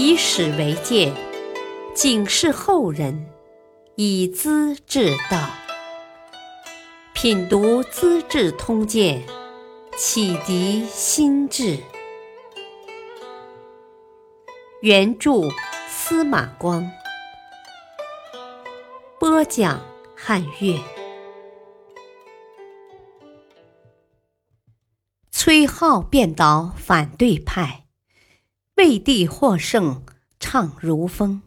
以史为鉴，警示后人，以资治道。品读《资治通鉴》，启迪心智。原著司马光，播讲汉乐。崔颢辩倒反对派，魏帝获胜唱如风。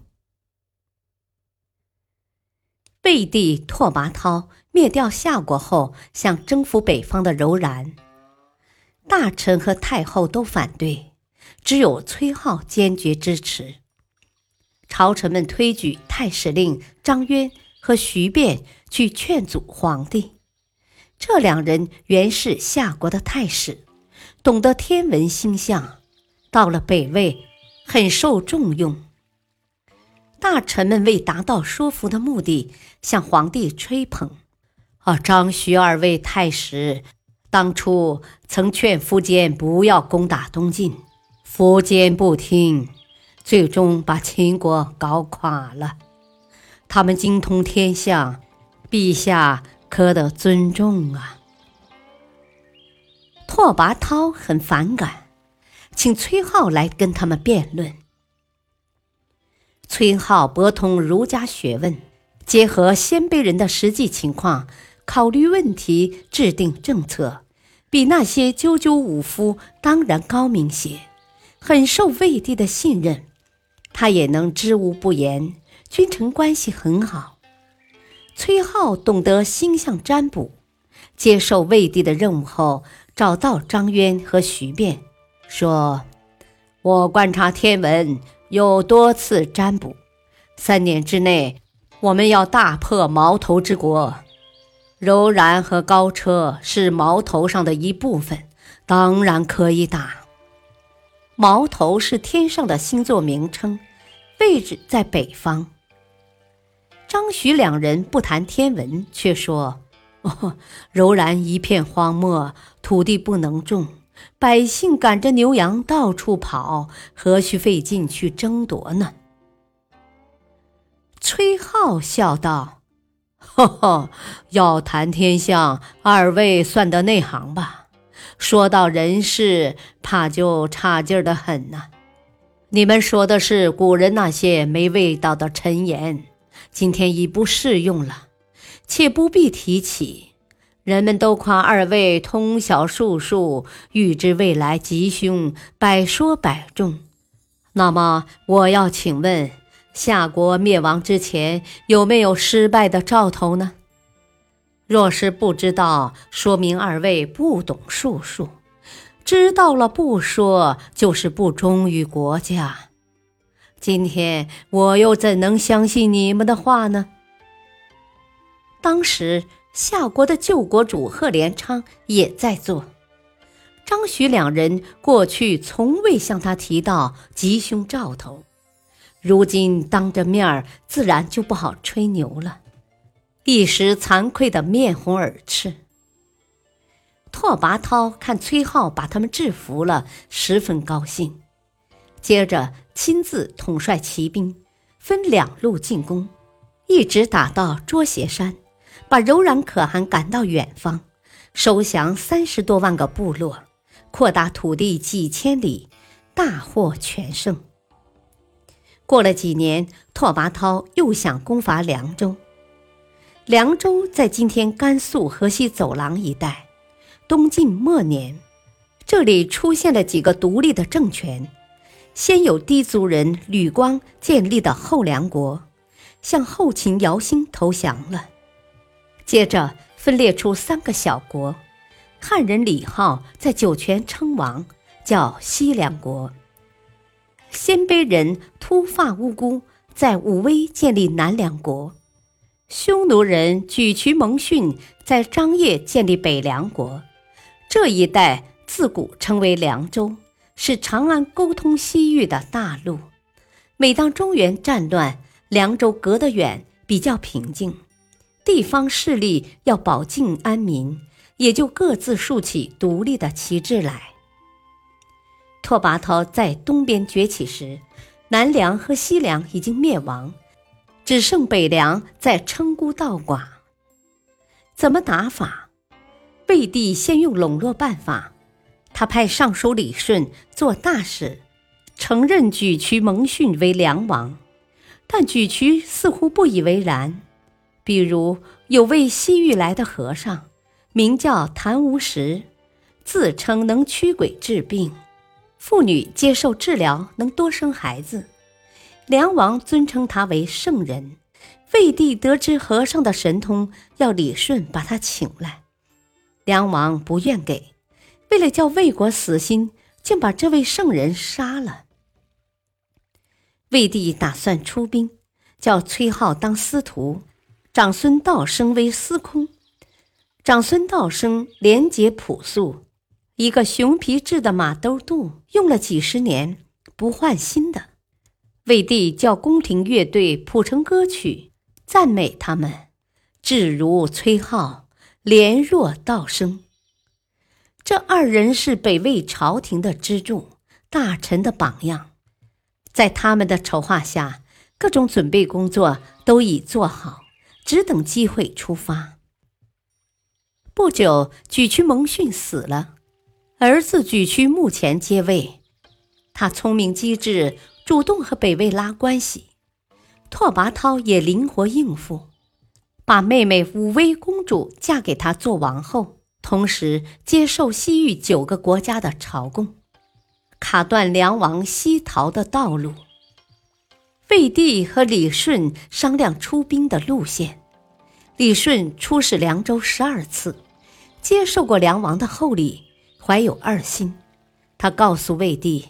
魏帝拓跋焘灭掉夏国后，想征服北方的柔然，大臣和太后都反对，只有崔颢坚决支持。朝臣们推举太史令张渊和徐变去劝阻皇帝。这两人原是夏国的太史。懂得天文星象，到了北魏，很受重用。大臣们为达到说服的目的，向皇帝吹捧：“啊，张徐二位太史，当初曾劝苻坚不要攻打东晋，苻坚不听，最终把秦国搞垮了。他们精通天象，陛下可得尊重啊。”拓跋焘很反感，请崔颢来跟他们辩论。崔颢博通儒家学问，结合鲜卑人的实际情况，考虑问题，制定政策，比那些赳赳武夫当然高明些，很受魏帝的信任。他也能知无不言，君臣关系很好。崔颢懂得星象占卜，接受魏帝的任务后。找到张渊和徐卞，说：“我观察天文，有多次占卜，三年之内，我们要大破矛头之国。柔然和高车是矛头上的一部分，当然可以打。矛头是天上的星座名称，位置在北方。”张徐两人不谈天文，却说。哦，柔然一片荒漠，土地不能种，百姓赶着牛羊到处跑，何须费劲去争夺呢？崔颢笑道：“呵呵，要谈天象，二位算得内行吧？说到人事，怕就差劲的很呐。你们说的是古人那些没味道的陈言，今天已不适用了。”且不必提起，人们都夸二位通晓术数，预知未来吉凶，百说百中。那么，我要请问，夏国灭亡之前有没有失败的兆头呢？若是不知道，说明二位不懂术数；知道了不说，就是不忠于国家。今天我又怎能相信你们的话呢？当时夏国的旧国主贺连昌也在做，张许两人过去从未向他提到吉凶兆头，如今当着面儿，自然就不好吹牛了，一时惭愧的面红耳赤。拓跋焘看崔颢把他们制服了，十分高兴，接着亲自统帅骑兵，分两路进攻，一直打到桌斜山。把柔然可汗赶到远方，收降三十多万个部落，扩大土地几千里，大获全胜。过了几年，拓跋焘又想攻伐凉州。凉州在今天甘肃河西走廊一带。东晋末年，这里出现了几个独立的政权。先有氐族人吕光建立的后凉国，向后秦姚兴投降了。接着分裂出三个小国，汉人李浩在酒泉称王，叫西凉国；鲜卑人秃发乌孤在武威建立南凉国；匈奴人沮渠蒙逊在张掖建立北凉国。这一带自古称为凉州，是长安沟通西域的大路。每当中原战乱，凉州隔得远，比较平静。地方势力要保境安民，也就各自竖起独立的旗帜来。拓跋焘在东边崛起时，南梁和西凉已经灭亡，只剩北凉在称孤道寡。怎么打法？魏帝先用笼络办法，他派尚书李顺做大使，承认沮渠蒙逊为梁王，但沮渠似乎不以为然。比如有位西域来的和尚，名叫谭无实，自称能驱鬼治病，妇女接受治疗能多生孩子。梁王尊称他为圣人。魏帝得知和尚的神通，要李顺把他请来。梁王不愿给，为了叫魏国死心，竟把这位圣人杀了。魏帝打算出兵，叫崔浩当司徒。长孙道生为司空，长孙道生廉洁朴素，一个熊皮制的马兜肚，用了几十年不换新的。魏帝叫宫廷乐队谱成歌曲，赞美他们，志如崔浩，廉若道生。这二人是北魏朝廷的支柱，大臣的榜样。在他们的筹划下，各种准备工作都已做好。只等机会出发。不久，沮渠蒙逊死了，儿子沮渠目前接位。他聪明机智，主动和北魏拉关系。拓跋焘也灵活应付，把妹妹武威公主嫁给他做王后，同时接受西域九个国家的朝贡，卡断梁王西逃的道路。魏帝和李顺商量出兵的路线。李顺出使凉州十二次，接受过梁王的厚礼，怀有二心。他告诉魏帝，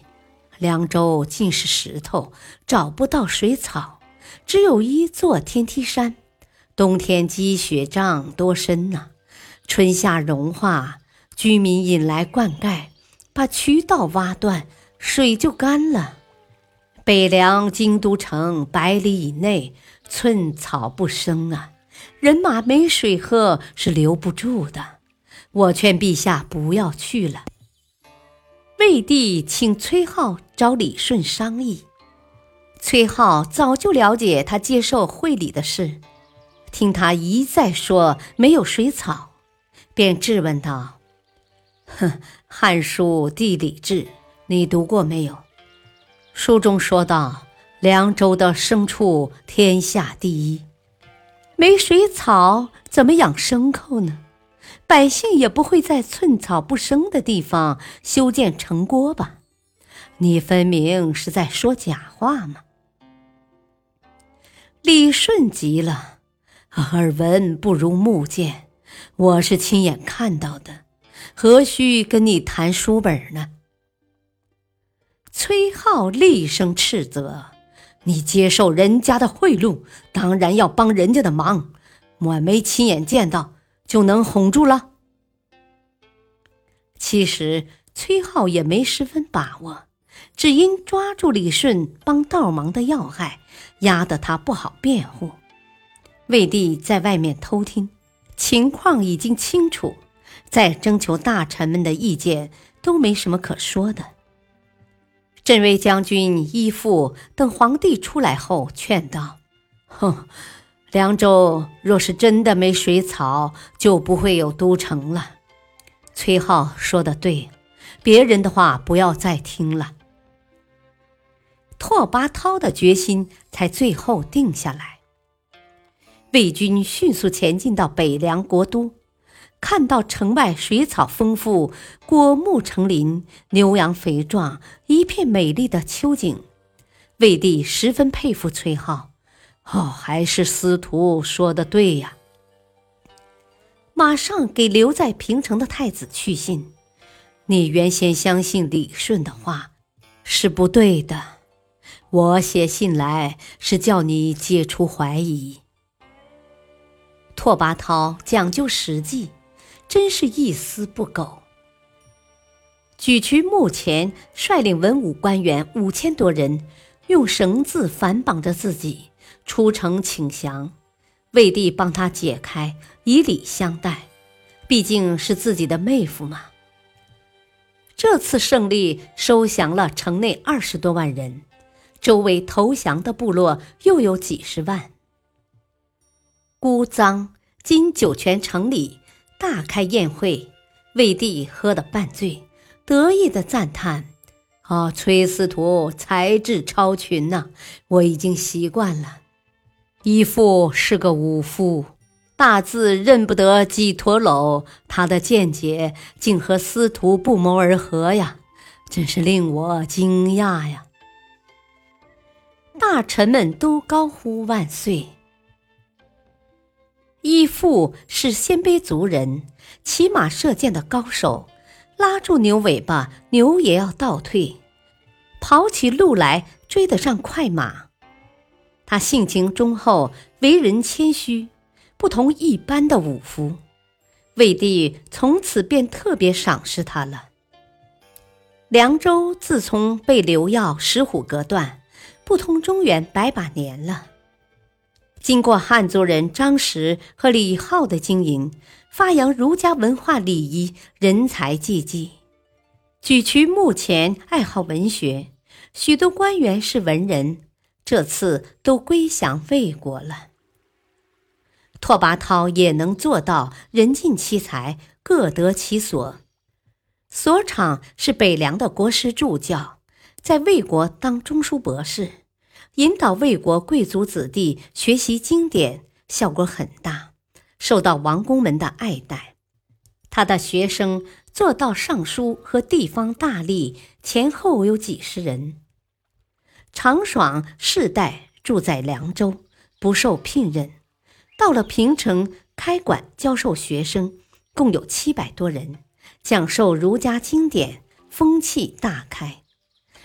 凉州尽是石头，找不到水草，只有一座天梯山。冬天积雪涨多深呐，春夏融化，居民引来灌溉，把渠道挖断，水就干了。北凉京都城百里以内，寸草不生啊！人马没水喝是留不住的。我劝陛下不要去了。魏帝请崔浩找李顺商议。崔浩早就了解他接受会礼的事，听他一再说没有水草，便质问道：“哼，《汉书·地理志》你读过没有？”书中说道：“凉州的牲畜天下第一，没水草怎么养牲口呢？百姓也不会在寸草不生的地方修建城郭吧？你分明是在说假话嘛！”李顺急了：“耳闻不如目见，我是亲眼看到的，何须跟你谈书本呢？”崔浩厉声斥责：“你接受人家的贿赂，当然要帮人家的忙。我没亲眼见到，就能哄住了？”其实崔浩也没十分把握，只因抓住李顺帮倒忙的要害，压得他不好辩护。魏帝在外面偷听，情况已经清楚，再征求大臣们的意见都没什么可说的。镇威将军义父等皇帝出来后劝道：“哼，凉州若是真的没水草，就不会有都城了。”崔浩说的对，别人的话不要再听了。拓跋焘的决心才最后定下来。魏军迅速前进到北凉国都。看到城外水草丰富，果木成林，牛羊肥壮，一片美丽的秋景，魏帝十分佩服崔浩。哦，还是司徒说的对呀！马上给留在平城的太子去信：你原先相信李顺的话是不对的，我写信来是叫你解除怀疑。拓跋焘讲究实际。真是一丝不苟。沮渠目前率领文武官员五千多人，用绳子反绑着自己出城请降。魏帝帮他解开，以礼相待，毕竟是自己的妹夫嘛。这次胜利收降了城内二十多万人，周围投降的部落又有几十万。姑臧今酒泉城里大开宴会，魏帝喝得半醉，得意的赞叹：“啊，崔司徒才智超群呐！我已经习惯了。义父是个武夫，大字认不得几陀楼，他的见解竟和司徒不谋而合呀！真是令我惊讶呀！”大臣们都高呼万岁。义父是鲜卑族人，骑马射箭的高手，拉住牛尾巴，牛也要倒退，跑起路来追得上快马。他性情忠厚，为人谦虚，不同一般的武夫。魏帝从此便特别赏识他了。凉州自从被刘耀、石虎隔断。不通中原百把年了。经过汉族人张实和李浩的经营，发扬儒家文化礼仪，人才济济。举渠目前爱好文学，许多官员是文人，这次都归降魏国了。拓跋焘也能做到人尽其才，各得其所。所长是北凉的国师助教，在魏国当中书博士。引导魏国贵族子弟学习经典，效果很大，受到王公们的爱戴。他的学生做到尚书和地方大吏前后有几十人。常爽世代住在凉州，不受聘任，到了平城开馆教授学生，共有七百多人，讲授儒家经典，风气大开。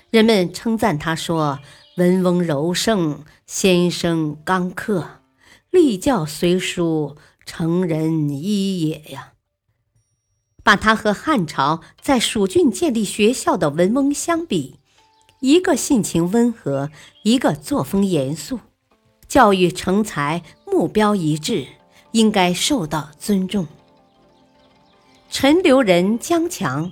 人们称赞他说。文翁柔胜，先生刚克，立教随书，成人一也呀。把他和汉朝在蜀郡建立学校的文翁相比，一个性情温和，一个作风严肃，教育成才目标一致，应该受到尊重。陈留人江强，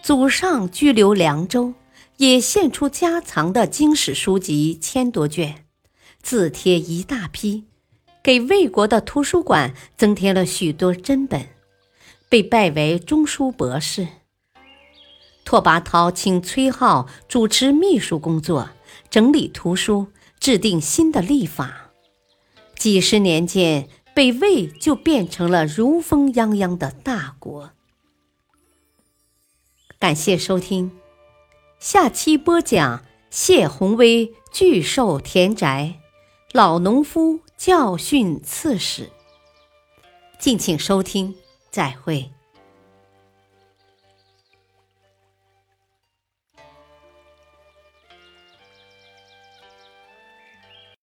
祖上居留凉州。也献出家藏的经史书籍千多卷，字帖一大批，给魏国的图书馆增添了许多珍本，被拜为中书博士。拓跋焘请崔浩主持秘书工作，整理图书，制定新的历法。几十年间，北魏就变成了如风泱泱的大国。感谢收听。下期播讲谢宏威巨兽田宅，老农夫教训刺史。敬请收听，再会。